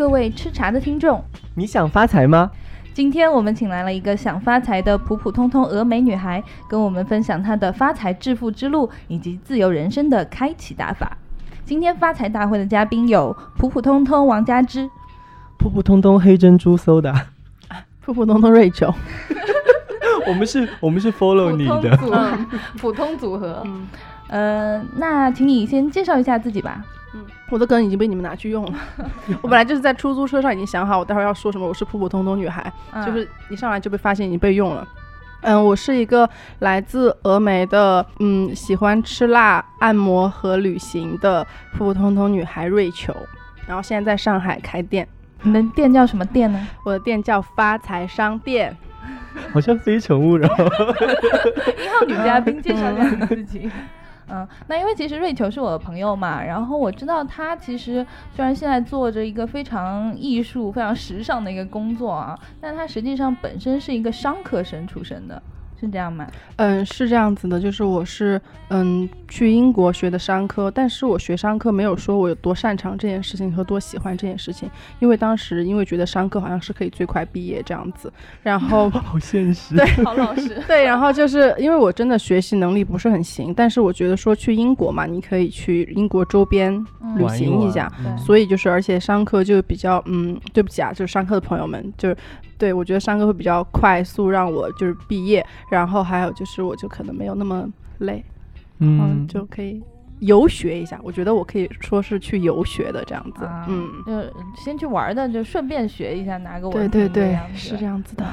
各位吃茶的听众，你想发财吗？今天我们请来了一个想发财的普普通通峨眉女孩，跟我们分享她的发财致富之路以及自由人生的开启大法。今天发财大会的嘉宾有普普通通王佳芝、普普通通黑珍珠 soda，普普通通瑞秋。我们是，我们是 follow 你的普通组，合。呃，那请你先介绍一下自己吧。嗯，我的梗已经被你们拿去用了。我本来就是在出租车上已经想好，我待会儿要说什么。我是普普通通女孩，就是一上来就被发现已经被用了。嗯，我是一个来自峨眉的，嗯，喜欢吃辣、按摩和旅行的普普通通女孩瑞秋。然后现在在上海开店。你的店叫什么店呢？我的店叫发财商店。好像非诚勿扰。一号女嘉宾介绍一下你自己。嗯，那因为其实瑞秋是我的朋友嘛，然后我知道他其实虽然现在做着一个非常艺术、非常时尚的一个工作啊，但他实际上本身是一个商科生出身的。是这样吗？嗯，是这样子的，就是我是嗯去英国学的商科，但是我学商科没有说我有多擅长这件事情和多喜欢这件事情，因为当时因为觉得商科好像是可以最快毕业这样子，然后 好现实，对，好老实，对，然后就是因为我真的学习能力不是很行，但是我觉得说去英国嘛，你可以去英国周边旅行一下，所以就是而且商科就比较嗯，对不起啊，就是商科的朋友们，就是。对，我觉得上课会比较快速，让我就是毕业，然后还有就是，我就可能没有那么累，嗯，就可以游学一下。我觉得我可以说是去游学的这样子，嗯，就先去玩的，就顺便学一下，拿个文凭对对对，是这样子的。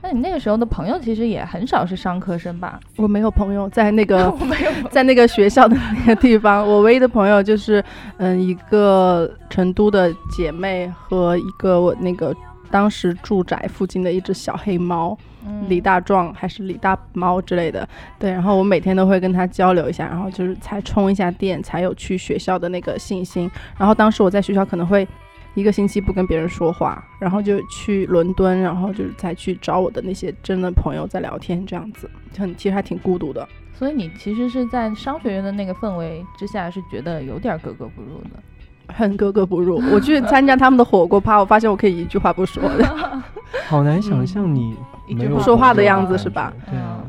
那你那个时候的朋友其实也很少是商科生吧？我没有朋友在那个，我没有在那个学校的那个地方。我唯一的朋友就是，嗯，一个成都的姐妹和一个我那个。当时住宅附近的一只小黑猫，李大壮还是李大猫之类的，对，然后我每天都会跟他交流一下，然后就是才充一下电，才有去学校的那个信心。然后当时我在学校可能会一个星期不跟别人说话，然后就去伦敦，然后就是再去找我的那些真的朋友在聊天，这样子很其实还挺孤独的。所以你其实是在商学院的那个氛围之下，是觉得有点格格不入的。很格格不入。我去参加他们的火锅趴，我发现我可以一句话不说的。好难想象你一句不说话的样子是吧？对啊。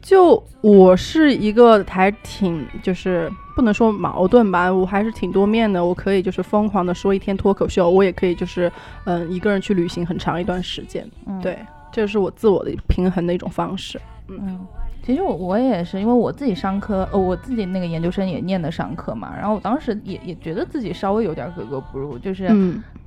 就我是一个还挺就是不能说矛盾吧，我还是挺多面的。我可以就是疯狂的说一天脱口秀，我也可以就是嗯一个人去旅行很长一段时间。对，这是我自我的平衡的一种方式。嗯。其实我我也是，因为我自己商科，呃，我自己那个研究生也念的商科嘛，然后我当时也也觉得自己稍微有点格格不入，就是，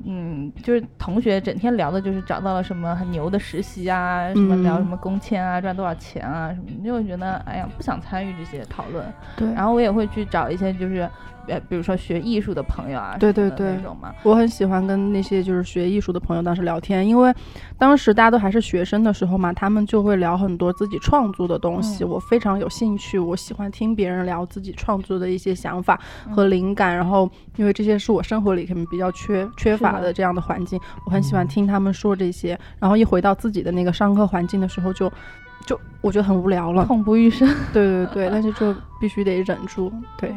嗯，就是同学整天聊的就是找到了什么很牛的实习啊，什么聊什么工签啊，赚多少钱啊什么，就会觉得哎呀不想参与这些讨论。对，然后我也会去找一些就是。呃，比如说学艺术的朋友啊，对对对，那种嘛，我很喜欢跟那些就是学艺术的朋友当时聊天，因为当时大家都还是学生的时候嘛，他们就会聊很多自己创作的东西，我非常有兴趣，我喜欢听别人聊自己创作的一些想法和灵感，然后因为这些是我生活里可能比较缺缺乏的这样的环境，我很喜欢听他们说这些，然后一回到自己的那个上课环境的时候，就就我觉得很无聊了，痛不欲生，对对对，但是就必须得忍住，对。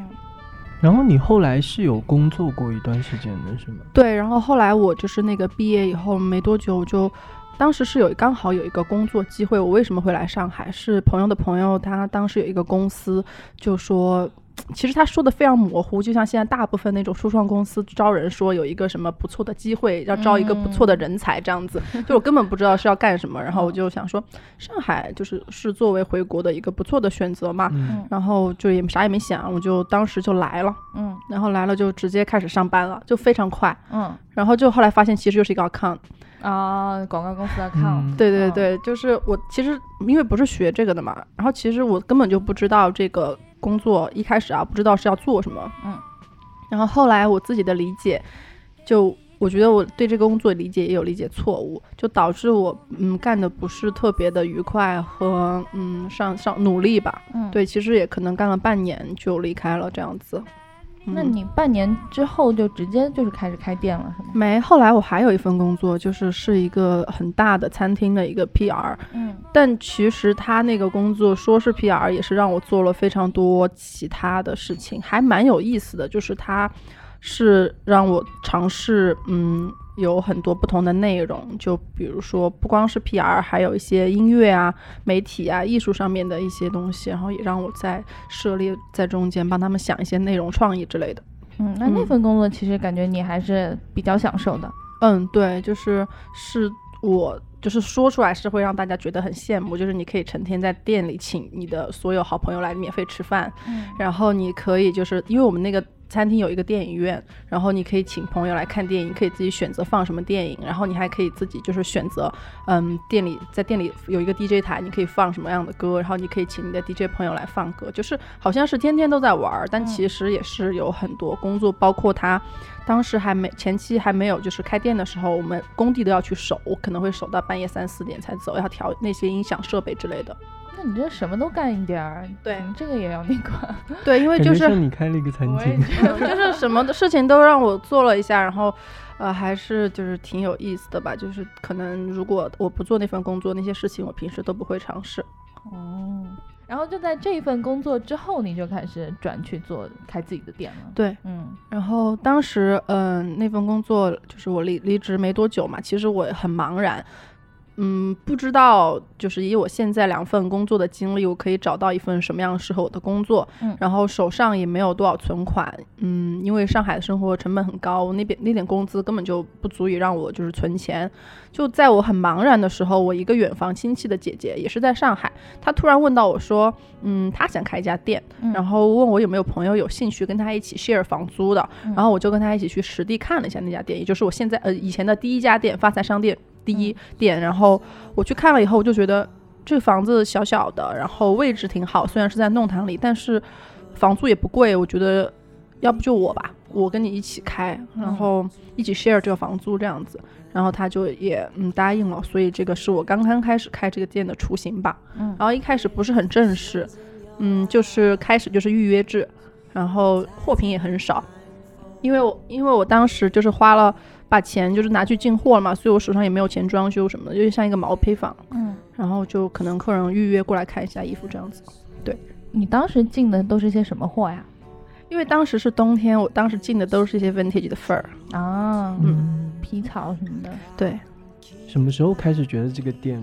然后你后来是有工作过一段时间的是吗？对，然后后来我就是那个毕业以后没多久，我就当时是有刚好有一个工作机会。我为什么会来上海？是朋友的朋友，他当时有一个公司就说。其实他说的非常模糊，就像现在大部分那种初创公司招人说有一个什么不错的机会，要招一个不错的人才这样子，就我根本不知道是要干什么，然后我就想说上海就是是作为回国的一个不错的选择嘛，然后就也啥也没想，我就当时就来了，嗯，然后来了就直接开始上班了，就非常快，嗯，然后就后来发现其实就是一个 account 啊，广告公司的 account，对对对，就是我其实因为不是学这个的嘛，然后其实我根本就不知道这个。工作一开始啊，不知道是要做什么，嗯，然后后来我自己的理解，就我觉得我对这个工作理解也有理解错误，就导致我嗯干的不是特别的愉快和嗯上上努力吧，嗯，对，其实也可能干了半年就离开了这样子。那你半年之后就直接就是开始开店了，是吗？没，后来我还有一份工作，就是是一个很大的餐厅的一个 PR。嗯，但其实他那个工作说是 PR，也是让我做了非常多其他的事情，还蛮有意思的。就是他是让我尝试，嗯。有很多不同的内容，就比如说不光是 PR，还有一些音乐啊、媒体啊、艺术上面的一些东西，然后也让我在涉猎在中间，帮他们想一些内容创意之类的。嗯，那那份工作其实感觉你还是比较享受的。嗯，对，就是是我就是说出来是会让大家觉得很羡慕，就是你可以成天在店里请你的所有好朋友来免费吃饭，然后你可以就是因为我们那个。餐厅有一个电影院，然后你可以请朋友来看电影，可以自己选择放什么电影，然后你还可以自己就是选择，嗯，店里在店里有一个 DJ 台，你可以放什么样的歌，然后你可以请你的 DJ 朋友来放歌，就是好像是天天都在玩，但其实也是有很多工作，包括他当时还没前期还没有就是开店的时候，我们工地都要去守，可能会守到半夜三四点才走，要调那些音响设备之类的。那你这什么都干一点儿，对，这个也要那个，对，因为就是你开了一个餐厅，就是什么的事情都让我做了一下，然后，呃，还是就是挺有意思的吧。就是可能如果我不做那份工作，那些事情我平时都不会尝试。哦，然后就在这一份工作之后，你就开始转去做开自己的店了。对，嗯，然后当时，嗯，那份工作就是我离离职没多久嘛，其实我很茫然。嗯，不知道，就是以我现在两份工作的经历，我可以找到一份什么样适合我的工作。嗯，然后手上也没有多少存款。嗯，因为上海的生活成本很高，那边那点工资根本就不足以让我就是存钱。就在我很茫然的时候，我一个远房亲戚的姐姐也是在上海，她突然问到我说：“嗯，她想开一家店，然后问我有没有朋友有兴趣跟她一起 share 房租的。”然后我就跟她一起去实地看了一下那家店，也就是我现在呃以前的第一家店发财商店。第一点，然后我去看了以后，我就觉得这个房子小小的，然后位置挺好，虽然是在弄堂里，但是房租也不贵。我觉得要不就我吧，我跟你一起开，然后一起 share 这个房租这样子。然后他就也嗯答应了，所以这个是我刚刚开始开这个店的雏形吧。嗯，然后一开始不是很正式，嗯，就是开始就是预约制，然后货品也很少，因为我因为我当时就是花了。把钱就是拿去进货了嘛，所以我手上也没有钱装修什么的，就像一个毛坯房。嗯，然后就可能客人预约过来看一下衣服这样子。对，你当时进的都是些什么货呀？因为当时是冬天，我当时进的都是一些 vintage 的 fur 啊，嗯，皮草什么的。对，什么时候开始觉得这个店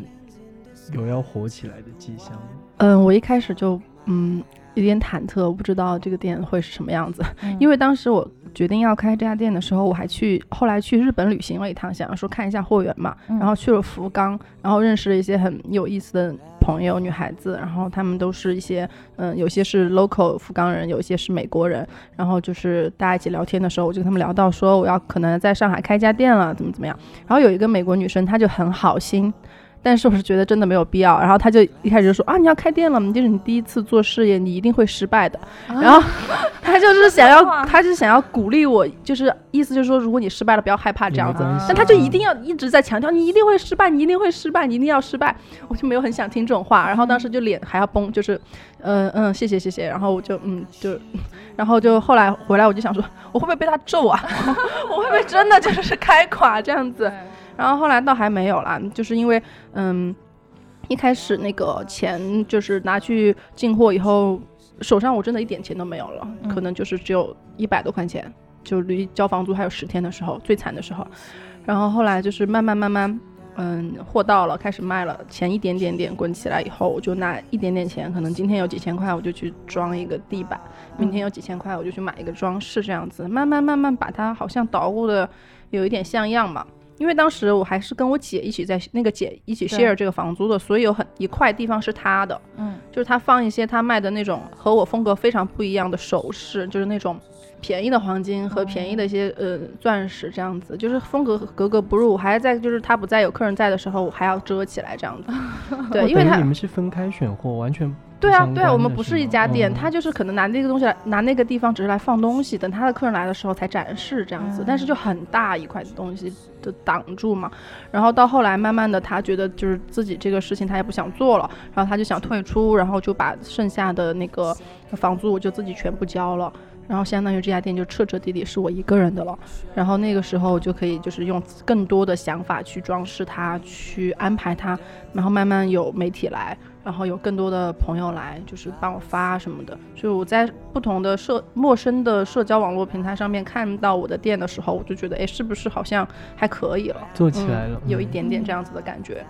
有要火起来的迹象？嗯，我一开始就嗯有点忐忑，我不知道这个店会是什么样子，因为当时我。决定要开这家店的时候，我还去后来去日本旅行了一趟，想要说看一下货源嘛。然后去了福冈，然后认识了一些很有意思的朋友，女孩子。然后他们都是一些，嗯，有些是 local 福冈人，有一些是美国人。然后就是大家一起聊天的时候，我就跟他们聊到说我要可能在上海开家店了，怎么怎么样。然后有一个美国女生，她就很好心。但是我是觉得真的没有必要，然后他就一开始就说啊，你要开店了，就是你第一次做事业，你一定会失败的。然后 他就是想要，他就是想要鼓励我，就是意思就是说，如果你失败了，不要害怕这样子。但他就一定要一直在强调，你一定会失败，你一定会失败，你一定要失败。我就没有很想听这种话，然后当时就脸还要崩，就是，嗯嗯，谢谢谢谢。然后我就嗯就，然后就后来回来我就想说，我会不会被他揍啊？我会不会真的就是开垮这样子？然后后来倒还没有啦，就是因为，嗯，一开始那个钱就是拿去进货以后，手上我真的一点钱都没有了，可能就是只有一百多块钱，就离交房租还有十天的时候，最惨的时候。然后后来就是慢慢慢慢，嗯，货到了，开始卖了，钱一点点点滚起来以后，我就拿一点点钱，可能今天有几千块，我就去装一个地板，明天有几千块，我就去买一个装饰，这样子，慢慢慢慢把它好像捣鼓的有一点像样嘛。因为当时我还是跟我姐一起在那个姐一起 share 这个房租的，所以有很一块地方是她的，嗯，就是她放一些她卖的那种和我风格非常不一样的首饰，就是那种便宜的黄金和便宜的一些呃钻石这样子，就是风格格格不入。我还在就是她不在有客人在的时候，我还要遮起来这样子。对，因为你们是分开选货，完全。对啊，对啊，我们不是一家店，他就是可能拿那个东西来，拿那个地方只是来放东西，等他的客人来的时候才展示这样子。但是就很大一块东西的挡住嘛。然后到后来，慢慢的他觉得就是自己这个事情他也不想做了，然后他就想退出，然后就把剩下的那个房租我就自己全部交了。然后相当于这家店就彻彻底底是我一个人的了。然后那个时候就可以就是用更多的想法去装饰它，去安排它，然后慢慢有媒体来。然后有更多的朋友来，就是帮我发什么的。所以我在不同的社陌生的社交网络平台上面看到我的店的时候，我就觉得，哎，是不是好像还可以了，做起来了，有一点点这样子的感觉。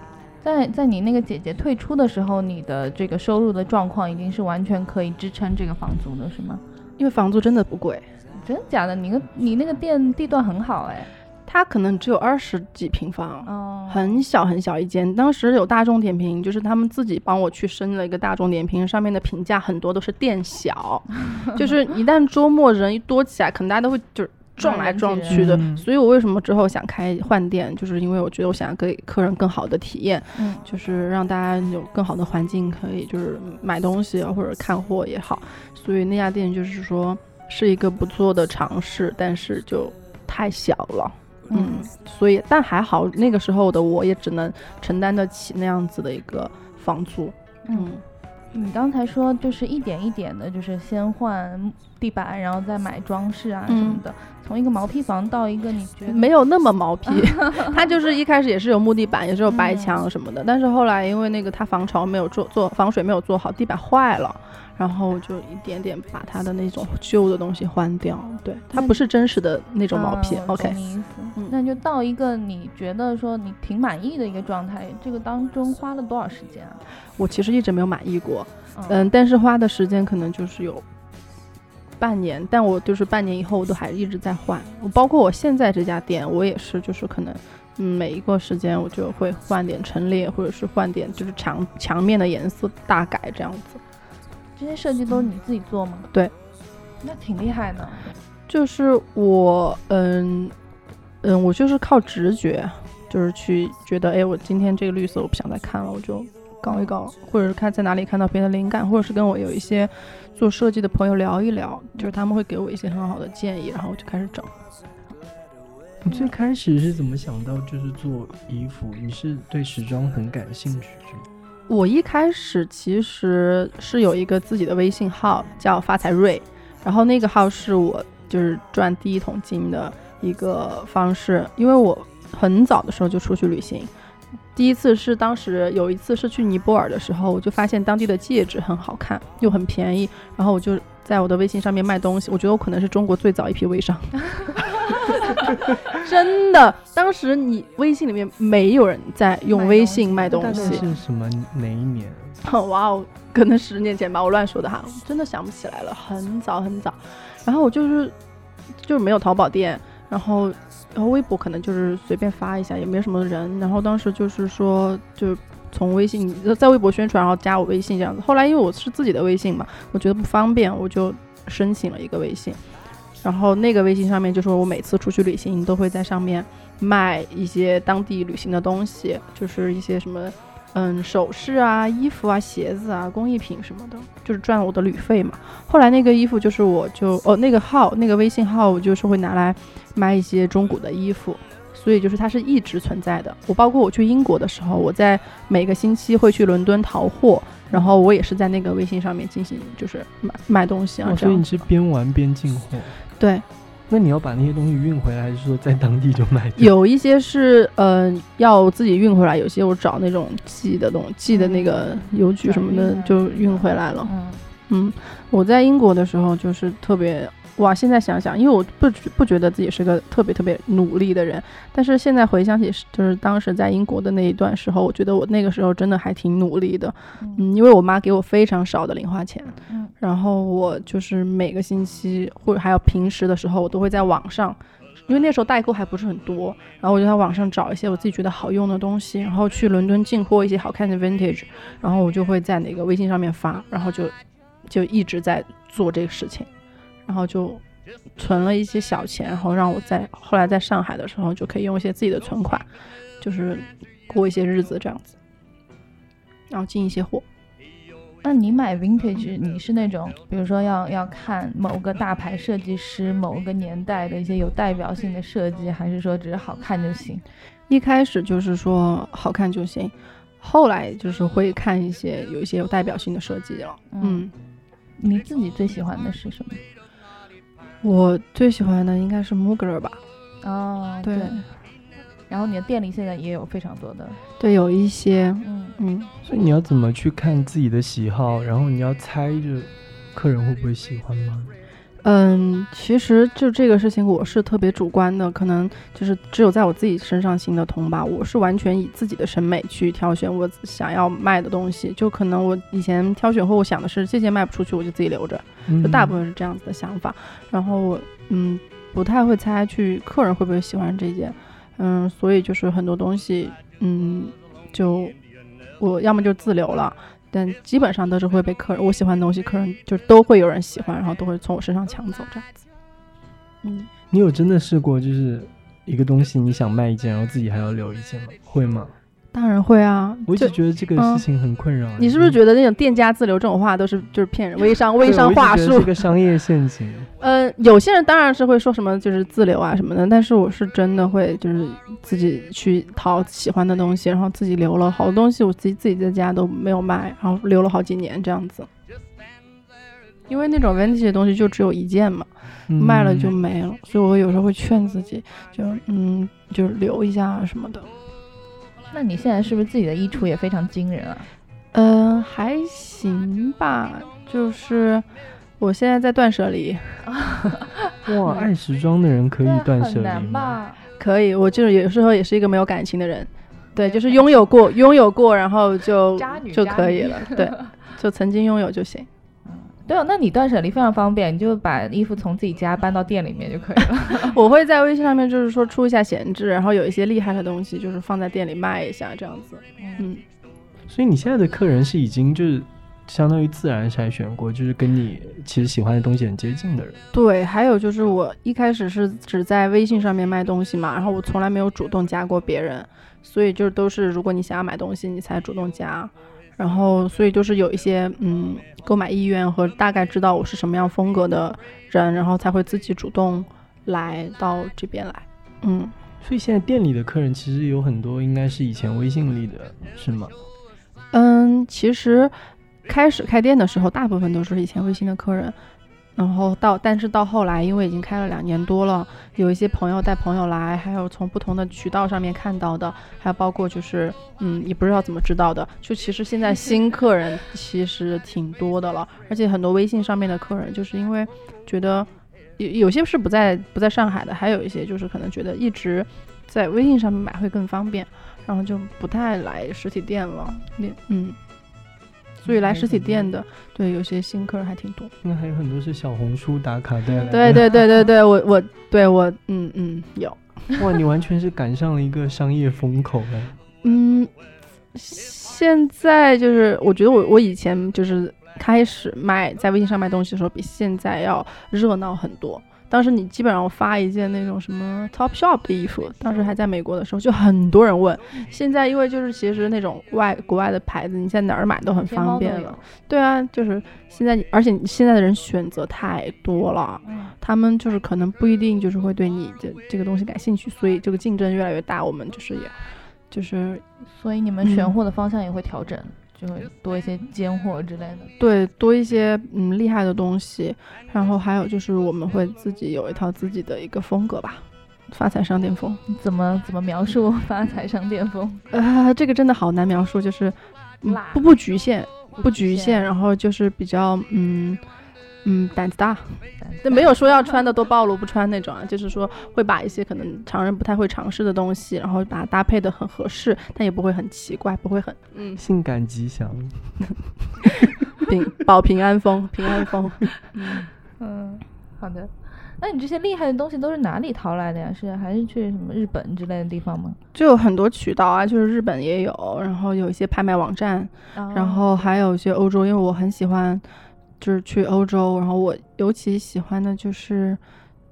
在在你那个姐姐退出的时候，你的这个收入的状况已经是完全可以支撑这个房租的，是吗？因为房租真的不贵，真的假的？你个你那个店地段很好哎。它可能只有二十几平方，哦，很小很小一间。当时有大众点评，就是他们自己帮我去申了一个大众点评，上面的评价很多都是店小，就是一旦周末人一多起来，可能大家都会就是撞来撞去的。所以我为什么之后想开换店，就是因为我觉得我想要给客人更好的体验，嗯，就是让大家有更好的环境，可以就是买东西或者看货也好。所以那家店就是说是一个不错的尝试，但是就太小了。嗯，所以但还好，那个时候的我也只能承担得起那样子的一个房租。嗯，你刚才说就是一点一点的，就是先换地板，然后再买装饰啊什么的，从一个毛坯房到一个你觉得没有那么毛坯，它就是一开始也是有木地板，也是有白墙什么的，但是后来因为那个它防潮没有做做防水没有做好，地板坏了。然后就一点点把它的那种旧的东西换掉，对，它不是真实的那种毛坯。OK，那就到一个你觉得说你挺满意的一个状态，这个当中花了多少时间啊？我其实一直没有满意过，嗯，但是花的时间可能就是有半年，但我就是半年以后我都还一直在换。我包括我现在这家店，我也是，就是可能嗯每一个时间我就会换点陈列，或者是换点就是墙墙面的颜色大改这样子。这些设计都是你自己做吗？对，那挺厉害的。就是我，嗯嗯，我就是靠直觉，就是去觉得，哎，我今天这个绿色我不想再看了，我就搞一搞，或者是看在哪里看到别的灵感，或者是跟我有一些做设计的朋友聊一聊，就是他们会给我一些很好的建议，然后我就开始整。你最开始是怎么想到就是做衣服？你是对时装很感兴趣是吗？我一开始其实是有一个自己的微信号，叫发财瑞，然后那个号是我就是赚第一桶金的一个方式，因为我很早的时候就出去旅行，第一次是当时有一次是去尼泊尔的时候，我就发现当地的戒指很好看又很便宜，然后我就在我的微信上面卖东西，我觉得我可能是中国最早一批微商。真的，当时你微信里面没有人在用微信卖东西。是什么哪一年？哇哦，可能十年前吧，我乱说的哈，真的想不起来了，很早很早。然后我就是就是没有淘宝店，然后然后微博可能就是随便发一下，也没什么人。然后当时就是说，就从微信在微博宣传，然后加我微信这样子。后来因为我是自己的微信嘛，我觉得不方便，我就申请了一个微信。然后那个微信上面就说，我每次出去旅行都会在上面卖一些当地旅行的东西，就是一些什么，嗯，首饰啊、衣服啊、鞋子啊、工艺品什么的，就是赚我的旅费嘛。后来那个衣服就是我就哦那个号那个微信号，我就是会拿来卖一些中古的衣服，所以就是它是一直存在的。我包括我去英国的时候，我在每个星期会去伦敦淘货。然后我也是在那个微信上面进行，就是买买东西啊。所以你是边玩边进货。对。那你要把那些东西运回来，还是说在当地就买？有一些是呃要自己运回来，有些我找那种寄的东寄的那个邮局什么的就运回来了。嗯嗯，我在英国的时候就是特别。哇，现在想想，因为我不不觉得自己是个特别特别努力的人，但是现在回想起，就是当时在英国的那一段时候，我觉得我那个时候真的还挺努力的，嗯，因为我妈给我非常少的零花钱，嗯，然后我就是每个星期或者还有平时的时候，我都会在网上，因为那时候代购还不是很多，然后我就在网上找一些我自己觉得好用的东西，然后去伦敦进货一些好看的 vintage，然后我就会在那个微信上面发，然后就就一直在做这个事情。然后就存了一些小钱，然后让我在后来在上海的时候就可以用一些自己的存款，就是过一些日子这样子，然后进一些货。那你买 vintage，你是那种比如说要要看某个大牌设计师某个年代的一些有代表性的设计，还是说只是好看就行？一开始就是说好看就行，后来就是会看一些有一些有代表性的设计了。嗯，你自己最喜欢的是什么？我最喜欢的应该是 Mugler 吧。哦，对。然后你的店里现在也有非常多的，对，有一些，嗯嗯。所以你要怎么去看自己的喜好？然后你要猜着客人会不会喜欢吗？嗯，其实就这个事情，我是特别主观的，可能就是只有在我自己身上行得通吧。我是完全以自己的审美去挑选我想要卖的东西，就可能我以前挑选后，我想的是这件卖不出去，我就自己留着，就大部分是这样子的想法。然后，嗯，不太会猜去客人会不会喜欢这件，嗯，所以就是很多东西，嗯，就我要么就自留了。但基本上都是会被客人，我喜欢的东西，客人就都会有人喜欢，然后都会从我身上抢走这样子。嗯，你有真的试过，就是一个东西你想卖一件，然后自己还要留一件吗？会吗？当然会啊！我一直觉得这个事情很困扰。你是不是觉得那种店家自留这种话都是就是骗人、微商、微商话术？是个商业陷阱。呃，有些人当然是会说什么就是自留啊什么的，但是我是真的会就是自己去淘喜欢的东西，然后自己留了好多东西，我自己自己在家都没有卖，然后留了好几年这样子。因为那种 vintage 的东西就只有一件嘛，卖了就没了，所以我有时候会劝自己，就嗯，就是留一下什么的。那你现在是不是自己的衣橱也非常惊人啊？嗯，还行吧，就是我现在在断舍离。哇，爱时装的人可以断舍离吗？可以，我就是有时候也是一个没有感情的人。对，就是拥有过，拥有过，然后就就可以了。对，就曾经拥有就行。对啊，那你断舍离非常方便，你就把衣服从自己家搬到店里面就可以了。我会在微信上面就是说出一下闲置，然后有一些厉害的东西就是放在店里卖一下这样子。嗯，所以你现在的客人是已经就是相当于自然筛选过，就是跟你其实喜欢的东西很接近的人。对，还有就是我一开始是只在微信上面卖东西嘛，然后我从来没有主动加过别人，所以就都是如果你想要买东西，你才主动加。然后，所以就是有一些嗯购买意愿和大概知道我是什么样风格的人，然后才会自己主动来到这边来。嗯，所以现在店里的客人其实有很多，应该是以前微信里的是吗？嗯，其实开始开店的时候，大部分都是以前微信的客人。然后到，但是到后来，因为已经开了两年多了，有一些朋友带朋友来，还有从不同的渠道上面看到的，还有包括就是，嗯，也不知道怎么知道的，就其实现在新 客人其实挺多的了，而且很多微信上面的客人，就是因为觉得有有些是不在不在上海的，还有一些就是可能觉得一直在微信上面买会更方便，然后就不太来实体店了，嗯。所以来实体店的，对有些新客人还挺多。应该还有很多是小红书打卡带来的。对对对对对，我 我对我嗯嗯有。哇，你完全是赶上了一个商业风口了。嗯，现在就是我觉得我我以前就是开始卖在微信上卖东西的时候，比现在要热闹很多。当时你基本上发一件那种什么 Top Shop 的衣服，当时还在美国的时候，就很多人问。现在因为就是其实那种外国外的牌子，你在哪儿买都很方便了。对啊，就是现在，而且现在的人选择太多了，他们就是可能不一定就是会对你这这个东西感兴趣，所以这个竞争越来越大。我们就是也，就是所以你们选货的方向也会调整。就会多一些尖货之类的，对，多一些嗯厉害的东西，然后还有就是我们会自己有一套自己的一个风格吧，发财商店风，怎么怎么描述发财商店风？呃，这个真的好难描述，就是不不局限，不局限，然后就是比较嗯。嗯，胆子大，但没有说要穿的都暴露不穿那种啊，就是说会把一些可能常人不太会尝试的东西，然后把它搭配的很合适，但也不会很奇怪，不会很嗯性感吉祥，平保平安风，平安风。嗯，好的。那你这些厉害的东西都是哪里淘来的呀？是还是去什么日本之类的地方吗？就有很多渠道啊，就是日本也有，然后有一些拍卖网站，然后还有一些欧洲，因为我很喜欢。就是去欧洲，然后我尤其喜欢的就是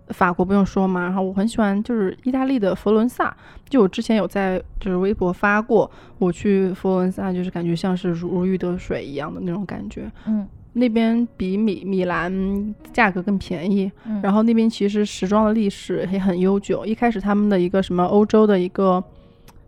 法国，不用说嘛。然后我很喜欢就是意大利的佛罗伦萨，就我之前有在就是微博发过，我去佛罗伦萨就是感觉像是如鱼得水一样的那种感觉。嗯，那边比米米兰价格更便宜，然后那边其实时装的历史也很悠久。一开始他们的一个什么欧洲的一个。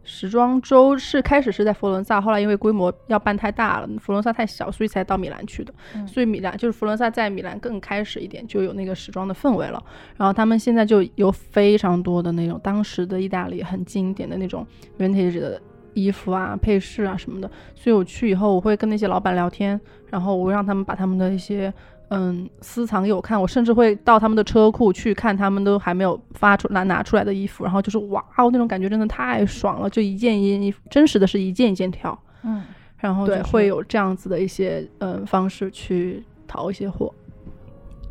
时装周是开始是在佛罗伦萨，后来因为规模要办太大了，佛罗伦萨太小，所以才到米兰去的。所以米兰就是佛罗伦萨在米兰更开始一点，就有那个时装的氛围了。然后他们现在就有非常多的那种当时的意大利很经典的那种 vintage 的衣服啊、配饰啊什么的。所以我去以后，我会跟那些老板聊天，然后我让他们把他们的一些。嗯，私藏给我看，我甚至会到他们的车库去看，他们都还没有发出拿拿出来的衣服，然后就是哇哦，那种感觉真的太爽了，就一件一件衣服，真实的是一件一件挑，嗯，然后就，会有这样子的一些嗯方式去淘一些货。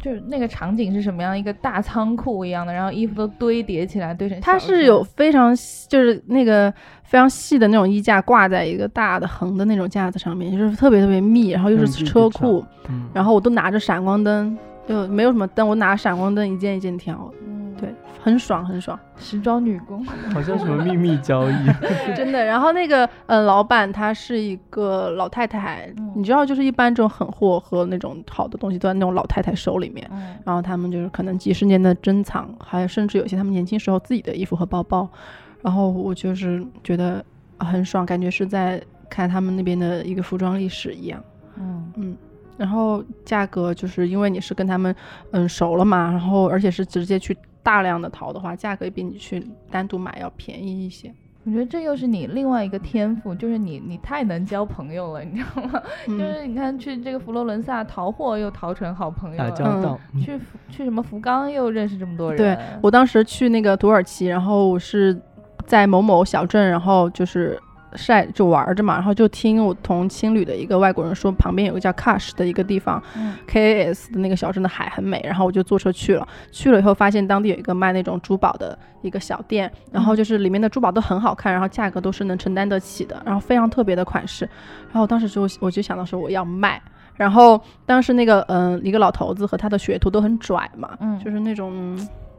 就是那个场景是什么样？一个大仓库一样的，然后衣服都堆叠起来，堆成。它是有非常就是那个非常细的那种衣架，挂在一个大的横的那种架子上面，就是特别特别密，然后又是车库，然后我都拿着闪光灯，就没有什么灯，我拿闪光灯一件一件挑。对，很爽，很爽。时装女工，好像什么秘密交易，真的。然后那个，呃，老板她是一个老太太，你知道，就是一般这种狠货和那种好的东西都在那种老太太手里面。然后他们就是可能几十年的珍藏，还有甚至有些他们年轻时候自己的衣服和包包。然后我就是觉得很爽，感觉是在看他们那边的一个服装历史一样。嗯嗯。然后价格就是因为你是跟他们嗯熟了嘛，然后而且是直接去。大量的淘的话，价格比你去单独买要便宜一些。我觉得这又是你另外一个天赋，就是你你太能交朋友了，你知道吗？就是你看去这个佛罗伦萨淘货又淘成好朋友，打交道。去去什么福冈又认识这么多人。对我当时去那个土耳其，然后我是在某某小镇，然后就是。晒就玩着嘛，然后就听我同青旅的一个外国人说，旁边有个叫 Cash 的一个地方，K A S 的那个小镇的海很美，然后我就坐车去了。去了以后发现当地有一个卖那种珠宝的一个小店，然后就是里面的珠宝都很好看，然后价格都是能承担得起的，然后非常特别的款式。然后当时就我就想到说我要卖，然后当时那个嗯一个老头子和他的学徒都很拽嘛，嗯，就是那种。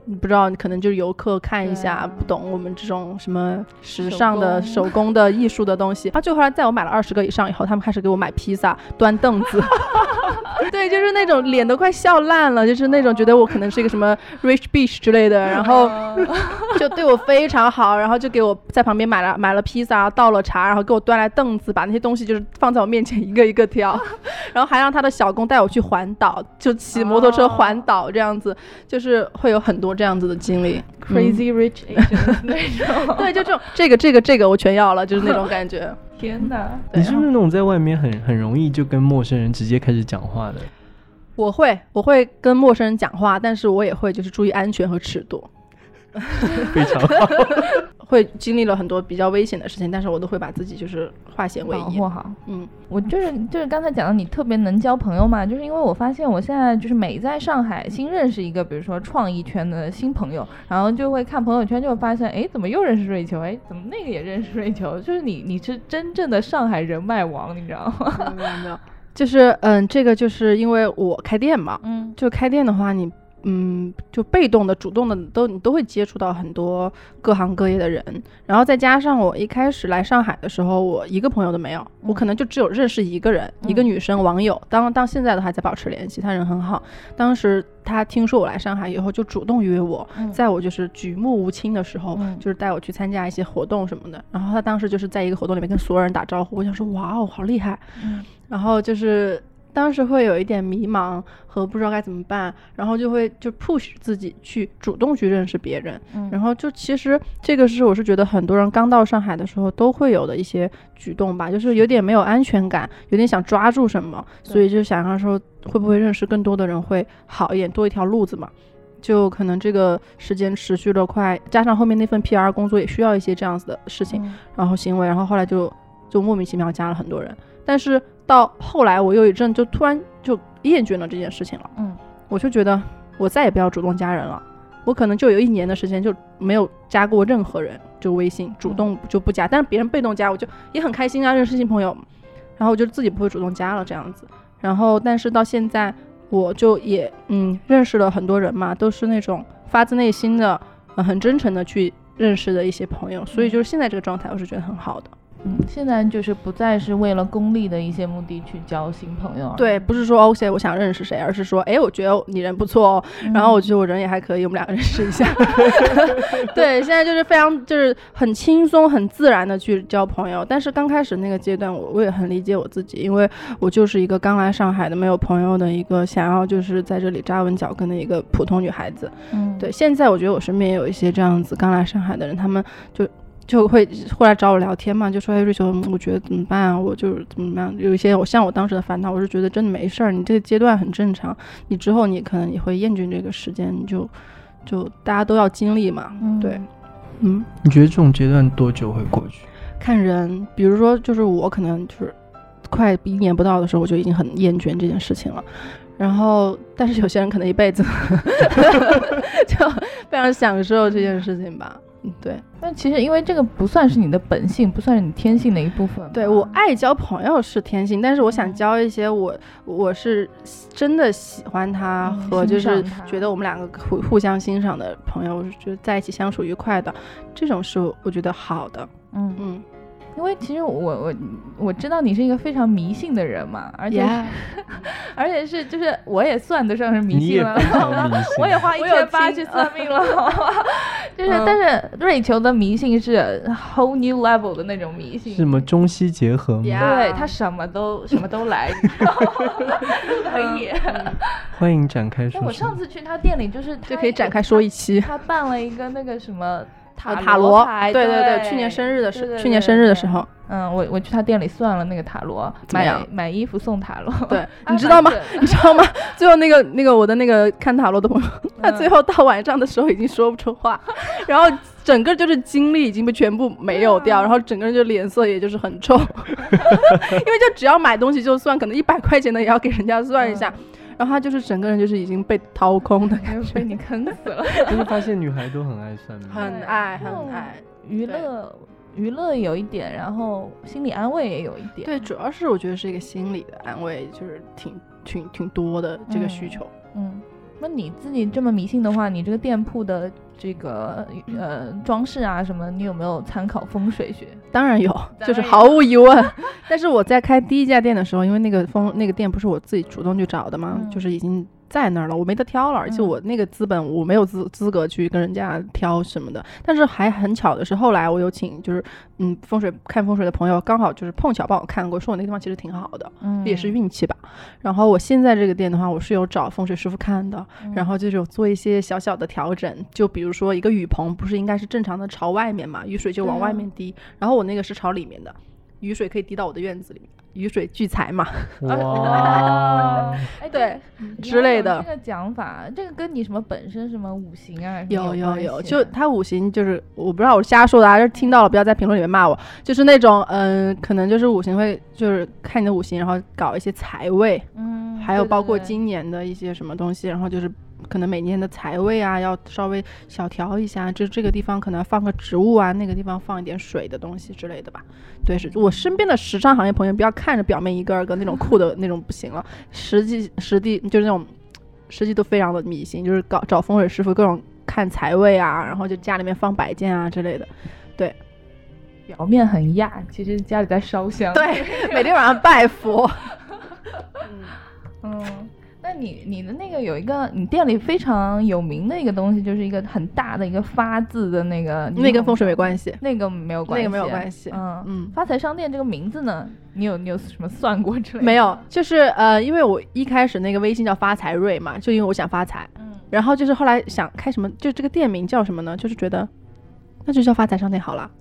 你不知道，你可能就是游客看一下，不懂我们这种什么时尚的手工的艺术的东西。然后就后来在我买了二十个以上以后，他们开始给我买披萨、端凳子。对，就是那种脸都快笑烂了，就是那种觉得我可能是一个什么 rich bitch 之类的，然后 就对我非常好，然后就给我在旁边买了买了披萨，倒了茶，然后给我端来凳子，把那些东西就是放在我面前一个一个挑，然后还让他的小工带我去环岛，就骑摩托车环岛这样子，就是会有很多。这样子的经历，Crazy Rich Asians 那种，对，就这种，这个这个这个我全要了，就是那种感觉。天哪，你是不是那种在外面很很容易就跟陌生人直接开始讲话的？我会，我会跟陌生人讲话，但是我也会就是注意安全和尺度。非常好。会经历了很多比较危险的事情，但是我都会把自己就是化险为夷，保护好。嗯，我就是就是刚才讲到你特别能交朋友嘛，就是因为我发现我现在就是每在上海新认识一个，比如说创意圈的新朋友，然后就会看朋友圈，就会发现，哎，怎么又认识瑞秋？哎，怎么那个也认识瑞秋？就是你你是真正的上海人脉王，你知道吗？没有没有，就是嗯，这个就是因为我开店嘛，嗯，就开店的话你。嗯，就被动的、主动的都你都会接触到很多各行各业的人，然后再加上我一开始来上海的时候，我一个朋友都没有，我可能就只有认识一个人，一个女生网友，当到现在都还在保持联系，她人很好。当时她听说我来上海以后，就主动约我，在我就是举目无亲的时候，就是带我去参加一些活动什么的。然后她当时就是在一个活动里面跟所有人打招呼，我想说哇哦，好厉害。然后就是。当时会有一点迷茫和不知道该怎么办，然后就会就 push 自己去主动去认识别人，然后就其实这个是我是觉得很多人刚到上海的时候都会有的一些举动吧，就是有点没有安全感，有点想抓住什么，所以就想要说会不会认识更多的人会好一点，多一条路子嘛，就可能这个时间持续的快，加上后面那份 PR 工作也需要一些这样子的事情，然后行为，然后后来就就莫名其妙加了很多人，但是。到后来，我又一阵就突然就厌倦了这件事情了。嗯，我就觉得我再也不要主动加人了。我可能就有一年的时间就没有加过任何人，就微信主动就不加。但是别人被动加，我就也很开心啊，认识新朋友。然后我就自己不会主动加了这样子。然后，但是到现在，我就也嗯认识了很多人嘛，都是那种发自内心的、很真诚的去认识的一些朋友。所以就是现在这个状态，我是觉得很好的。嗯，现在就是不再是为了功利的一些目的去交新朋友，对，不是说 OK 我想认识谁，而是说，哎，我觉得你人不错哦，然后我觉得我人也还可以，我们两个认识一下。对，现在就是非常就是很轻松、很自然的去交朋友。但是刚开始那个阶段，我我也很理解我自己，因为我就是一个刚来上海的、没有朋友的一个想要就是在这里扎稳脚跟的一个普通女孩子。嗯，对，现在我觉得我身边也有一些这样子刚来上海的人，他们就。就会会来找我聊天嘛，就说哎瑞秋，我觉得怎么办啊？我就是怎么样？有一些我像我当时的烦恼，我是觉得真的没事儿，你这个阶段很正常，你之后你可能也会厌倦这个时间，你就就大家都要经历嘛，对，嗯。你觉得这种阶段多久会过去？看人，比如说就是我可能就是快一年不到的时候，我就已经很厌倦这件事情了，然后但是有些人可能一辈子 就非常享受这件事情吧。对，但其实因为这个不算是你的本性，不算是你天性的一部分。对我爱交朋友是天性，但是我想交一些我我是真的喜欢他和就是觉得我们两个互互相欣赏的朋友，就在一起相处愉快的，这种是我觉得好的。嗯嗯。因为其实我我我知道你是一个非常迷信的人嘛，而且 而且是就是我也算得上是迷信了，我也花一千八去算命了，好吗？就是但是瑞秋的迷信是 whole new level 的那种迷信，什么中西结合吗？对他什么都什么都来，可以。欢迎展开说。我上次去他店里就是就可以展开说一期，他办了一个那个什么。塔塔罗，对对对，去年生日的时，去年生日的时候，嗯，我我去他店里算了那个塔罗，买买衣服送塔罗，对，你知道吗？你知道吗？最后那个那个我的那个看塔罗的朋友，他最后到晚上的时候已经说不出话，然后整个就是精力已经被全部没有掉，然后整个人就脸色也就是很臭，因为就只要买东西就算，可能一百块钱的也要给人家算一下。然后他就是整个人就是已经被掏空的感觉，被你坑死了。就是发现女孩都很爱算命，很爱很爱娱乐，娱乐有一点，然后心理安慰也有一点。对，主要是我觉得是一个心理的安慰，就是挺挺挺多的这个需求。嗯，那你自己这么迷信的话，你这个店铺的。这个呃装饰啊什么，你有没有参考风水学？当然有，就是毫无疑问。但是我在开第一家店的时候，因为那个风那个店不是我自己主动去找的嘛，就是已经。在那儿了，我没得挑了，而且我那个资本我没有资资格去跟人家挑什么的。但是还很巧的是，后来我有请就是嗯风水看风水的朋友，刚好就是碰巧帮我看过，说我那地方其实挺好的，嗯，也是运气吧。然后我现在这个店的话，我是有找风水师傅看的，然后就是有做一些小小的调整，就比如说一个雨棚不是应该是正常的朝外面嘛，雨水就往外面滴，然后我那个是朝里面的，雨水可以滴到我的院子里面。雨水聚财嘛，哇，哎对，之类的这个讲法，这个跟你什么本身什么五行啊？有有有，就他五行就是我不知道我瞎说的，还是听到了不要在评论里面骂我，就是那种嗯，可能就是五行会就是看你的五行，然后搞一些财位，嗯，还有包括今年的一些什么东西，然后就是。可能每年的财位啊，要稍微小调一下，就这个地方可能放个植物啊，那个地方放一点水的东西之类的吧。对，是我身边的时尚行业朋友，不要看着表面一个二个那种酷的 那种不行了，实际实地就是那种实际都非常的迷信，就是搞找风水师傅各种看财位啊，然后就家里面放摆件啊之类的。对，表面很亚，其实家里在烧香。对，每天晚上拜佛。嗯 嗯。那你你的那个有一个你店里非常有名的一个东西，就是一个很大的一个发字的那个，那跟风水没关系，那个没有关系，那个没有关系。嗯嗯，发财商店这个名字呢，你有你有什么算过之类？没有，就是呃，因为我一开始那个微信叫发财瑞嘛，就因为我想发财，嗯，然后就是后来想开什么，就这个店名叫什么呢？就是觉得那就叫发财商店好了。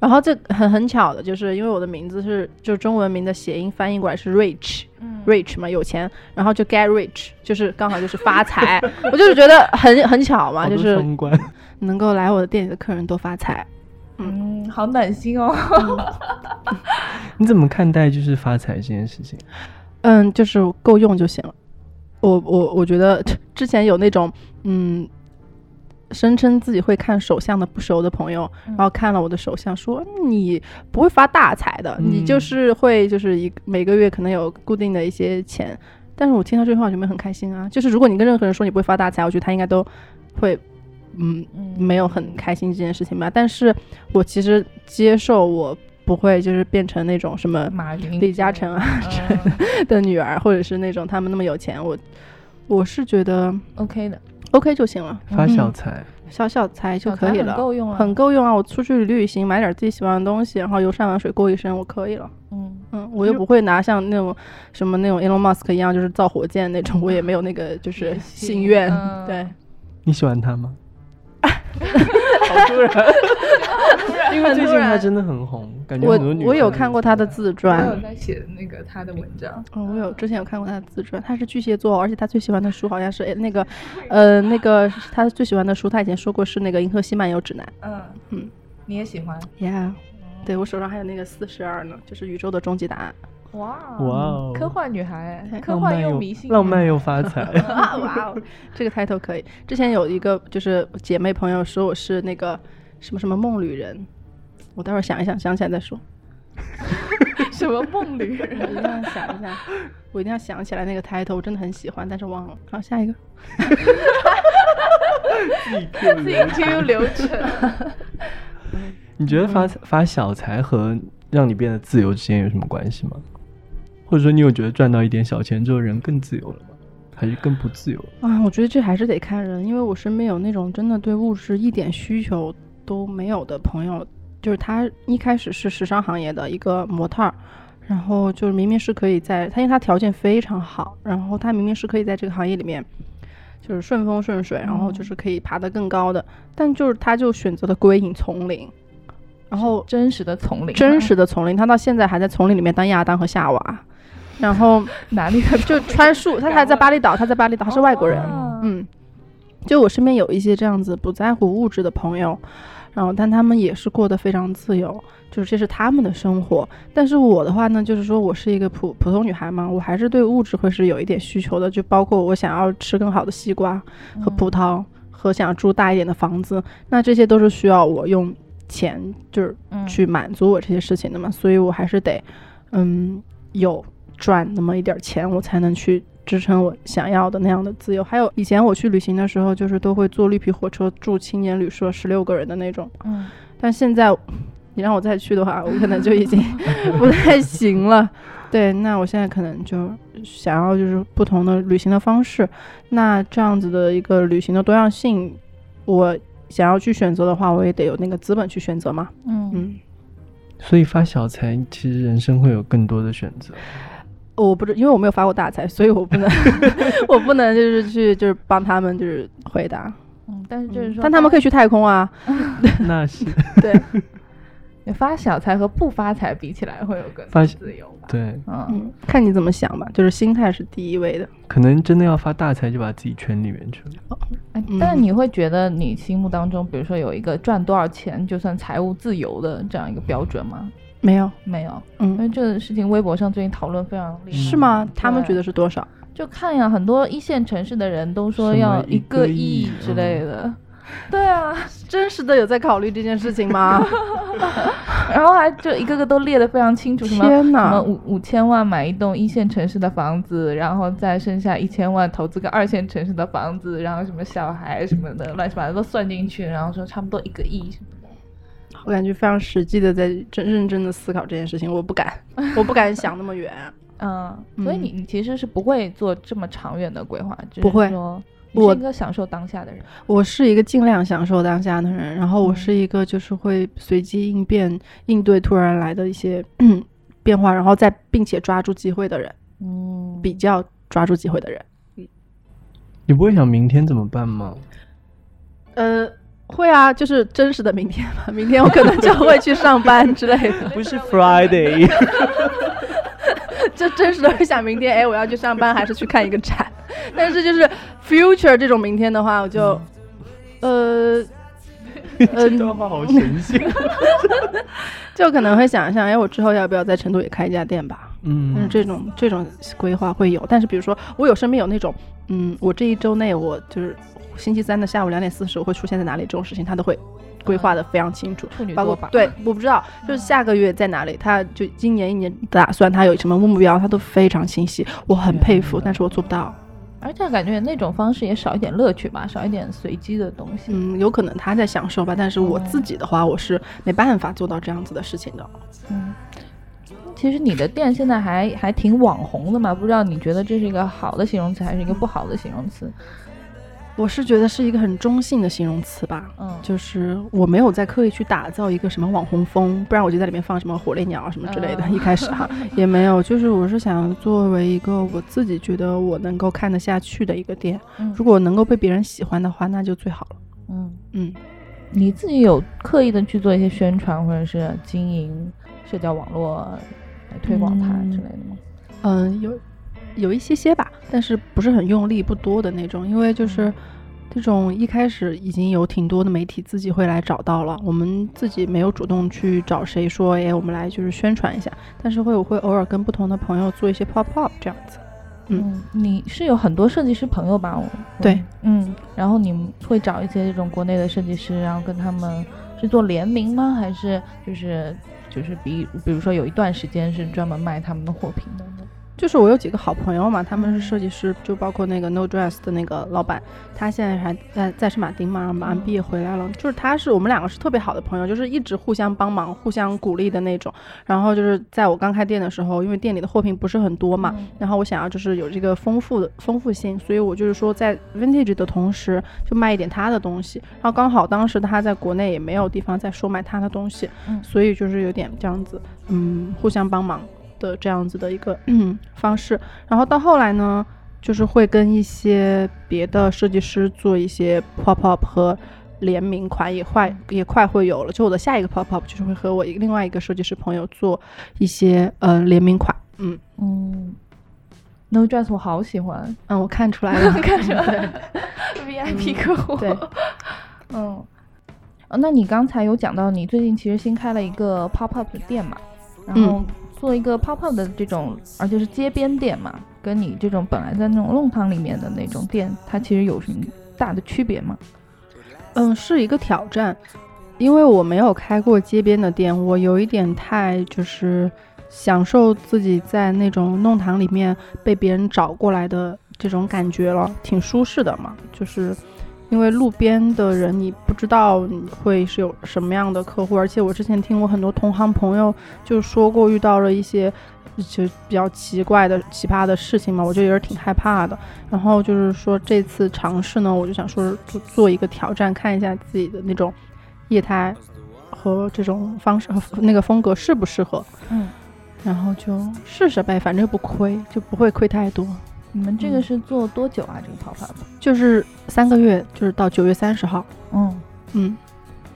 然后这很很巧的，就是因为我的名字是就中文名的谐音翻译过来是 rich，rich 嘛有钱，然后就 get rich，就是刚好就是发财，我就是觉得很很巧嘛，就是能够来我的店里的客人多发财，嗯，好暖心哦。你怎么看待就是发财这件事情？嗯，就是够用就行了。我我我觉得之前有那种嗯。声称自己会看手相的不熟的朋友，然后看了我的手相，说你不会发大财的，你就是会就是一每个月可能有固定的一些钱。但是我听到这句话，我就没很开心啊。就是如果你跟任何人说你不会发大财，我觉得他应该都会嗯没有很开心这件事情吧。但是我其实接受我。不会就是变成那种什么马云、李嘉诚啊 的女儿，或者是那种他们那么有钱。我我是觉得 OK 的，OK 就行了，发小财。小小财就可以了，很够用啊，很够用啊！我出去旅行，买点自己喜欢的东西，然后游山玩水过一生，我可以了。嗯嗯，我又不会拿像那种什么那种 Elon Musk 一样，就是造火箭那种，我也没有那个就是心愿。对，你喜欢他吗？好突然，因为最近他真的很红，感觉我我有看过他的自传，我有在写那个他的文章。嗯，我有之前有看过他的自传，他是巨蟹座，而且他最喜欢的书好像是那个，呃，那个他最喜欢的书，他以前说过是那个《银河系漫游指南》。嗯嗯，你也喜欢？Yeah，对我手上还有那个四十二呢，就是宇宙的终极答案。哇哇，科幻女孩，科幻又迷信，浪漫又发财。哇哦，这个 title 可以。之前有一个就是姐妹朋友说我是那个什么什么梦旅人，我待会儿想一想，想起来再说。什么梦旅人？我一定要想一下，我一定要想起来那个 title，，我真的很喜欢，但是忘了。好，下一个。自己 Q 流程。你觉得发发小财和让你变得自由之间有什么关系吗？或者说，你有觉得赚到一点小钱之后人更自由了吗？还是更不自由啊？我觉得这还是得看人，因为我身边有那种真的对物质一点需求都没有的朋友，就是他一开始是时尚行业的一个模特儿，然后就是明明是可以在他，因为他条件非常好，然后他明明是可以在这个行业里面就是顺风顺水，然后就是可以爬得更高的，但就是他就选择了归隐丛林，然后真实的丛林，真实的丛林，他到现在还在丛林里面当亚当和夏娃。然后哪里的就穿树，他还在巴厘岛，他在巴厘岛，他是外国人。嗯，就我身边有一些这样子不在乎物质的朋友，然后但他们也是过得非常自由，就是这是他们的生活。但是我的话呢，就是说我是一个普普通女孩嘛，我还是对物质会是有一点需求的，就包括我想要吃更好的西瓜和葡萄，和想住大一点的房子，那这些都是需要我用钱就是去满足我这些事情的嘛，所以我还是得嗯有。赚那么一点钱，我才能去支撑我想要的那样的自由。还有以前我去旅行的时候，就是都会坐绿皮火车住青年旅社，十六个人的那种。嗯，但现在你让我再去的话，我可能就已经 不太行了。对，那我现在可能就想要就是不同的旅行的方式。那这样子的一个旅行的多样性，我想要去选择的话，我也得有那个资本去选择嘛。嗯嗯。所以发小财，其实人生会有更多的选择。我不知，因为我没有发过大财，所以我不能，我不能就是去就是帮他们就是回答。嗯，但是就是说，但他们可以去太空啊。那是。对。你发小财和不发财比起来，会有更自由吧？对。嗯，看你怎么想吧，就是心态是第一位的。可能真的要发大财，就把自己圈里面去了。哎，但是你会觉得你心目当中，比如说有一个赚多少钱就算财务自由的这样一个标准吗？没有，没有，嗯，因为这个事情微博上最近讨论非常厉害，是吗？他们觉得是多少？就看呀，很多一线城市的人都说要一个亿之类的，对啊，真实的有在考虑这件事情吗？然后还就一个个都列的非常清楚，什么什么五五千万买一栋一线城市的房子，然后再剩下一千万投资个二线城市的房子，然后什么小孩什么的乱七八糟都算进去，然后说差不多一个亿什么。我感觉非常实际的在真认真的思考这件事情，我不敢，我不敢想那么远。嗯，所以你你其实是不会做这么长远的规划，不会。我是一个享受当下的人，我是一个尽量享受当下的人，然后我是一个就是会随机应变应对突然来的一些 变化，然后再并且抓住机会的人，嗯，比较抓住机会的人。你不会想明天怎么办吗？呃。会啊，就是真实的明天嘛。明天我可能就会去上班之类的。不是 Friday，就真实的会想明天，哎，我要去上班还是去看一个展？但是就是 future 这种明天的话，我就，呃，这段话好神性，就可能会想一想，哎，我之后要不要在成都也开一家店吧？嗯，但是这种这种规划会有。但是比如说，我有身边有那种，嗯，我这一周内我就是。星期三的下午两点四十，我会出现在哪里？这种事情他都会规划的非常清楚。包括对，我不知道，就是下个月在哪里，他就今年一年打算他有什么目标，他都非常清晰。我很佩服，但是我做不到。而且感觉那种方式也少一点乐趣吧，少一点随机的东西。嗯，有可能他在享受吧，但是我自己的话，我是没办法做到这样子的事情的。嗯，其实你的店现在还还挺网红的嘛，不知道你觉得这是一个好的形容词还是一个不好的形容词？我是觉得是一个很中性的形容词吧，嗯，就是我没有在刻意去打造一个什么网红风，不然我就在里面放什么火烈鸟什么之类的。一开始哈 也没有，就是我是想作为一个我自己觉得我能够看得下去的一个店，如果能够被别人喜欢的话，那就最好了。嗯嗯，你自己有刻意的去做一些宣传或者是经营社交网络来推广它之类的吗？嗯，有。有一些些吧，但是不是很用力，不多的那种。因为就是这种一开始已经有挺多的媒体自己会来找到了，我们自己没有主动去找谁说，哎，我们来就是宣传一下。但是会我会偶尔跟不同的朋友做一些 pop up 这样子。嗯，你是有很多设计师朋友吧？对，嗯，然后你们会找一些这种国内的设计师，然后跟他们是做联名吗？还是就是就是比比如说有一段时间是专门卖他们的货品的？就是我有几个好朋友嘛，他们是设计师，就包括那个 No Dress 的那个老板，他现在还在在圣马丁嘛，然后马上毕业回来了。就是他是我们两个是特别好的朋友，就是一直互相帮忙、互相鼓励的那种。然后就是在我刚开店的时候，因为店里的货品不是很多嘛，然后我想要就是有这个丰富的丰富性，所以我就是说在 Vintage 的同时就卖一点他的东西。然后刚好当时他在国内也没有地方在售卖他的东西，所以就是有点这样子，嗯，互相帮忙。的这样子的一个方式，然后到后来呢，就是会跟一些别的设计师做一些 pop up 和联名款，也快也快会有了。就我的下一个 pop up 就是会和我另外一个设计师朋友做一些呃联名款。嗯嗯，No Dress 我好喜欢，嗯，我看出来了，看出来了，VIP 客户。对，嗯，那你刚才有讲到你最近其实新开了一个 pop up 的店嘛，然后。做一个泡泡的这种，而且是街边店嘛，跟你这种本来在那种弄堂里面的那种店，它其实有什么大的区别吗？嗯，是一个挑战，因为我没有开过街边的店，我有一点太就是享受自己在那种弄堂里面被别人找过来的这种感觉了，挺舒适的嘛，就是。因为路边的人，你不知道你会是有什么样的客户，而且我之前听过很多同行朋友就说过遇到了一些就比较奇怪的奇葩的事情嘛，我就有点挺害怕的。然后就是说这次尝试呢，我就想说做做一个挑战，看一下自己的那种业态和这种方式和那个风格适不适合。嗯，然后就试试呗，反正不亏，就不会亏太多。你们这个是做多久啊？这个泡泡？就是三个月，就是到九月三十号。嗯嗯。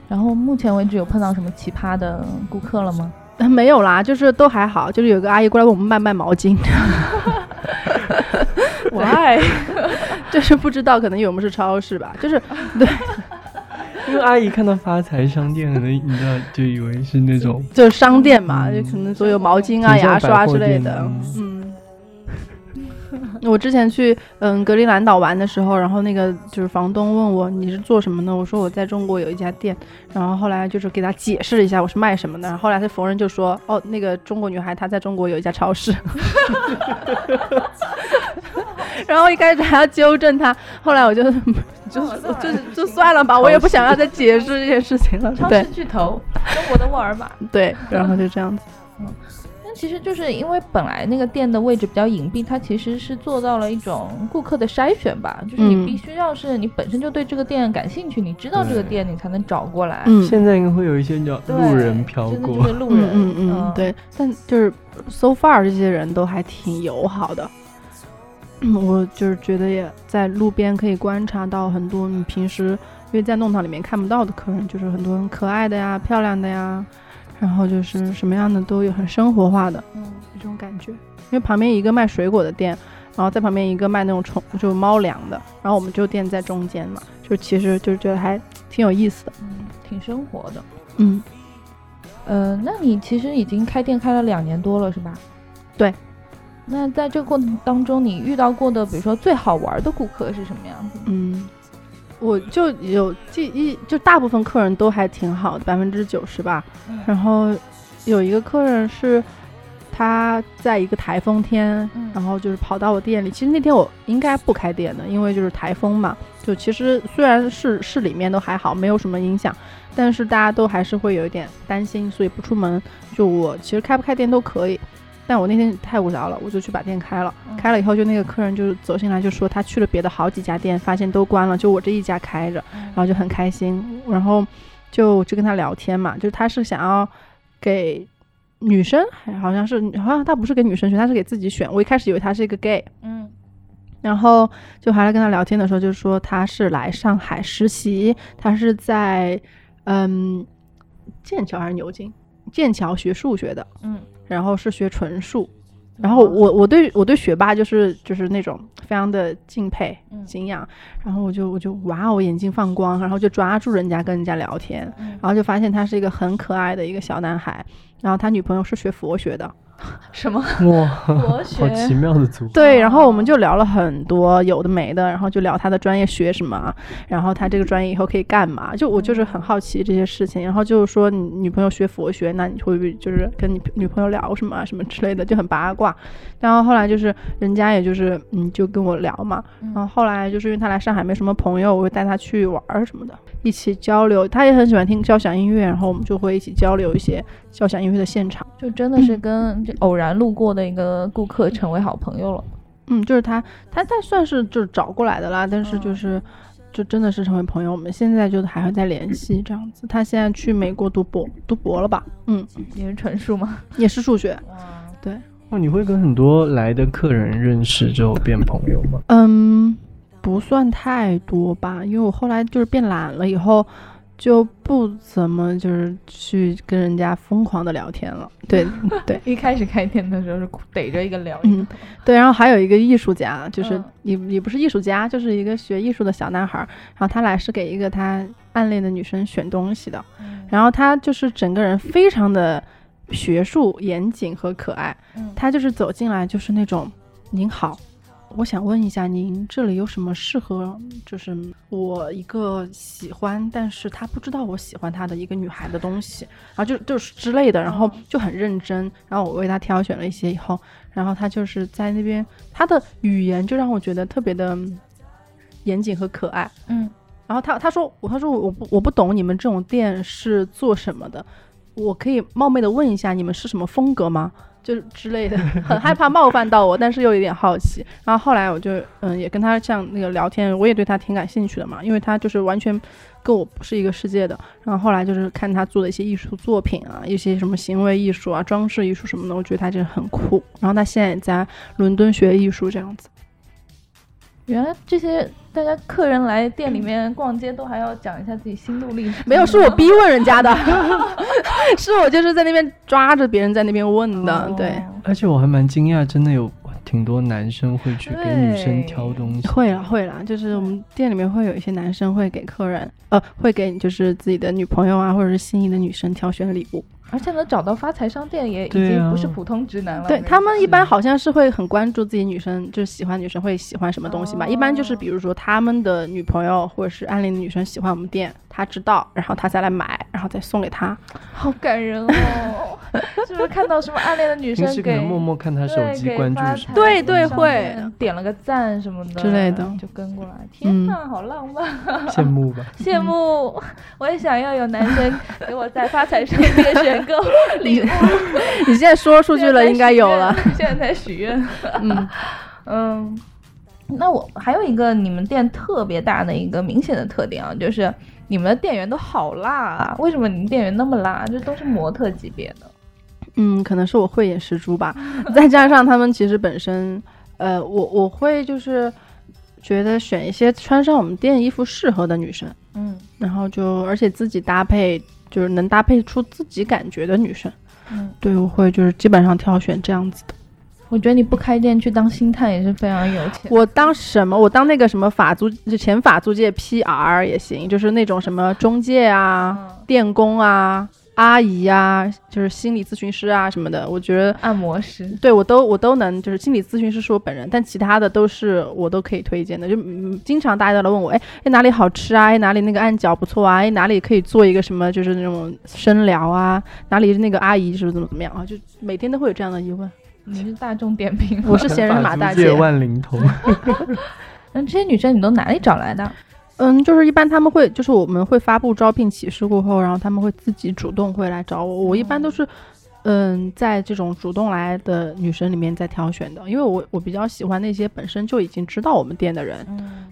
然后目前为止有碰到什么奇葩的顾客了吗？没有啦，就是都还好。就是有个阿姨过来问我们卖卖毛巾。我爱 就是不知道，可能以为我们是超市吧。就是对，因为阿姨看到发财商店，可能你知道就以为是那种就是商店嘛，就可能所有毛巾啊、牙刷之类的。嗯。我之前去嗯格陵兰岛玩的时候，然后那个就是房东问我你是做什么的，我说我在中国有一家店，然后后来就是给他解释了一下我是卖什么的，后来他逢人就说哦那个中国女孩她在中国有一家超市，然后一开始还要纠正他，后来我就 就就就算了吧，我也不想要再解释这件事情了。超市巨头，中国的沃尔玛，对，然后就这样子，嗯。其实就是因为本来那个店的位置比较隐蔽，它其实是做到了一种顾客的筛选吧。就是你必须要是你本身就对这个店感兴趣，你知道这个店，你才能找过来。嗯，现在应该会有一些叫路人飘过，路人，嗯嗯，对。但就是 so far 这些人都还挺友好的。我就是觉得也在路边可以观察到很多你平时因为在弄堂里面看不到的客人，就是很多很可爱的呀、漂亮的呀。然后就是什么样的都有，很生活化的，嗯，这种感觉。因为旁边一个卖水果的店，然后在旁边一个卖那种宠，就猫粮的，然后我们就店在中间嘛，就其实就觉得还挺有意思的，嗯，挺生活的，嗯，呃，那你其实已经开店开了两年多了，是吧？对。那在这个过程当中，你遇到过的，比如说最好玩的顾客是什么样子？嗯。我就有记忆，就大部分客人都还挺好的，百分之九十吧。然后有一个客人是，他在一个台风天，然后就是跑到我店里。其实那天我应该不开店的，因为就是台风嘛。就其实虽然是市里面都还好，没有什么影响，但是大家都还是会有一点担心，所以不出门。就我其实开不开店都可以，但我那天太无聊了，我就去把店开了。开了以后，就那个客人就走进来就说他去了别的好几家店，发现都关了，就我这一家开着，然后就很开心。然后就就跟他聊天嘛，就是他是想要给。女生好像是，好像他不是给女生选，他是给自己选。我一开始以为他是一个 gay，嗯，然后就还来跟他聊天的时候，就说他是来上海实习，他是在嗯剑桥还是牛津？剑桥学数学的，嗯，然后是学纯数。然后我我对我对学霸就是就是那种非常的敬佩敬仰，然后我就我就哇，哦眼睛放光，然后就抓住人家跟人家聊天，然后就发现他是一个很可爱的一个小男孩。然后他女朋友是学佛学的，什么哇，好奇妙的组合。对，然后我们就聊了很多有的没的，然后就聊他的专业学什么，然后他这个专业以后可以干嘛？就我就是很好奇这些事情。然后就是说你女朋友学佛学，那你会不会就是跟你女朋友聊什么什么之类的，就很八卦。然后后来就是人家也就是嗯，就跟我聊嘛。然后后来就是因为他来上海没什么朋友，我会带他去玩什么的。一起交流，他也很喜欢听交响音乐，然后我们就会一起交流一些交响音乐的现场，就真的是跟偶然路过的一个顾客成为好朋友了。嗯，就是他，他他算是就是找过来的啦，但是就是就真的是成为朋友。我们现在就还会再联系这样子。他现在去美国读博，读博了吧？嗯，也是纯数吗？也是数学。对。哦，你会跟很多来的客人认识之后变朋友吗？嗯。不算太多吧，因为我后来就是变懒了，以后就不怎么就是去跟人家疯狂的聊天了。对 对，一开始开店的时候是逮着一个聊。嗯，对，然后还有一个艺术家，就是也也不是艺术家，就是一个学艺术的小男孩，然后他来是给一个他暗恋的女生选东西的，然后他就是整个人非常的学术严谨和可爱，他就是走进来就是那种您好。我想问一下，您这里有什么适合就是我一个喜欢，但是他不知道我喜欢他的一个女孩的东西，然后就就是之类的，然后就很认真，然后我为他挑选了一些以后，然后他就是在那边，他的语言就让我觉得特别的严谨和可爱，嗯，然后他他说我他说我不我不懂你们这种店是做什么的，我可以冒昧的问一下你们是什么风格吗？就是之类的，很害怕冒犯到我，但是又有点好奇。然后后来我就嗯，也跟他像那个聊天，我也对他挺感兴趣的嘛，因为他就是完全跟我不是一个世界的。然后后来就是看他做的一些艺术作品啊，一些什么行为艺术啊、装饰艺术什么的，我觉得他真的很酷。然后他现在也在伦敦学艺术这样子。原来这些大家客人来店里面逛街都还要讲一下自己心路历程，没有是我逼问人家的，是我就是在那边抓着别人在那边问的，对。而且我还蛮惊讶，真的有挺多男生会去给女生挑东西。会啦会啦，就是我们店里面会有一些男生会给客人，呃，会给就是自己的女朋友啊，或者是心仪的女生挑选礼物。而且能找到发财商店也已经不是普通直男了。对他们一般好像是会很关注自己女生，就是喜欢女生会喜欢什么东西嘛。一般就是比如说他们的女朋友或者是暗恋的女生喜欢我们店。他知道，然后他再来买，然后再送给他，好感人哦！是不是看到什么暗恋的女生给默默看他手机关注什么？对对，会点了个赞什么的之类的，就跟过来。天呐，好浪漫！羡慕吧？羡慕！我也想要有男生给我在发财上面选购 礼物。你现在说出去了，应该有了。现在在许愿。嗯嗯，那我还有一个你们店特别大的一个明显的特点啊，就是。你们的店员都好辣啊！为什么你们店员那么辣？这都是模特级别的。嗯，可能是我慧眼识珠吧。再加上他们其实本身，呃，我我会就是觉得选一些穿上我们店衣服适合的女生。嗯，然后就而且自己搭配就是能搭配出自己感觉的女生。嗯，对，我会就是基本上挑选这样子的。我觉得你不开店去当星探也是非常有钱。我当什么？我当那个什么法租，就前法租界 PR 也行，就是那种什么中介啊、电工啊，阿姨啊，就是心理咨询师啊什么的，我觉得按摩师，对我都我都能，就是心理咨询师是我本人，但其他的都是我都可以推荐的。就经常大家都来问我，哎哎哪里好吃啊？哎哪里那个按脚不错啊？哎哪里可以做一个什么就是那种深聊啊？哪里那个阿姨是怎么怎么样啊？就每天都会有这样的疑问。你是大众点评，我是闲人马大姐。万灵通。那这些女生你都哪里找来的？嗯，就是一般他们会，就是我们会发布招聘启事过后，然后他们会自己主动会来找我。我一般都是，嗯，在这种主动来的女生里面再挑选的，因为我我比较喜欢那些本身就已经知道我们店的人，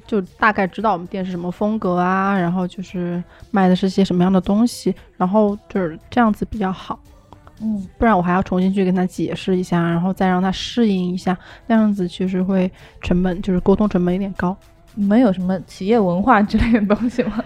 就大概知道我们店是什么风格啊，然后就是卖的是些什么样的东西，然后就是这样子比较好。嗯，不然我还要重新去跟他解释一下，然后再让他适应一下，那样子其实会成本就是沟通成本有点高。你们有什么企业文化之类的东西吗？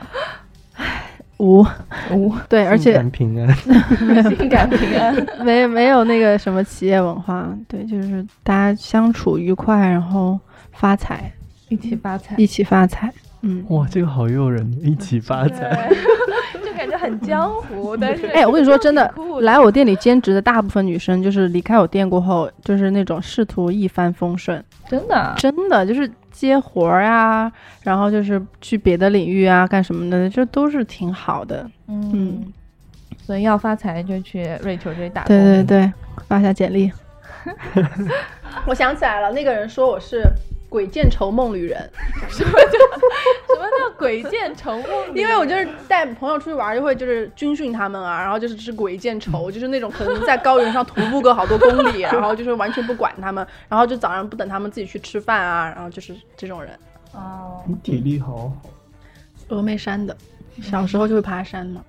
唉，无。无。对，而且平安，性感平安，没没有那个什么企业文化，对，就是大家相处愉快，然后发财，一起发财，一起发财。嗯，哇，这个好诱人，一起发财，就感觉很江湖。但是，哎，我跟你说，真的，来我店里兼职的大部分女生，就是离开我店过后，就是那种仕途一帆风顺，真的，真的就是。接活儿啊，然后就是去别的领域啊，干什么的，这都是挺好的。嗯，所以要发财就去瑞秋这里打工。对对对，发下简历。我想起来了，那个人说我是。鬼见愁梦旅人，什么叫什么叫鬼见愁梦？因为我就是带朋友出去玩，就会就是军训他们啊，然后就是是鬼见愁，就是那种可能在高原上徒步个好多公里，然后就是完全不管他们，然后就早上不等他们自己去吃饭啊，然后就是这种人。哦，你体力好好。峨眉山的，小时候就会爬山嘛。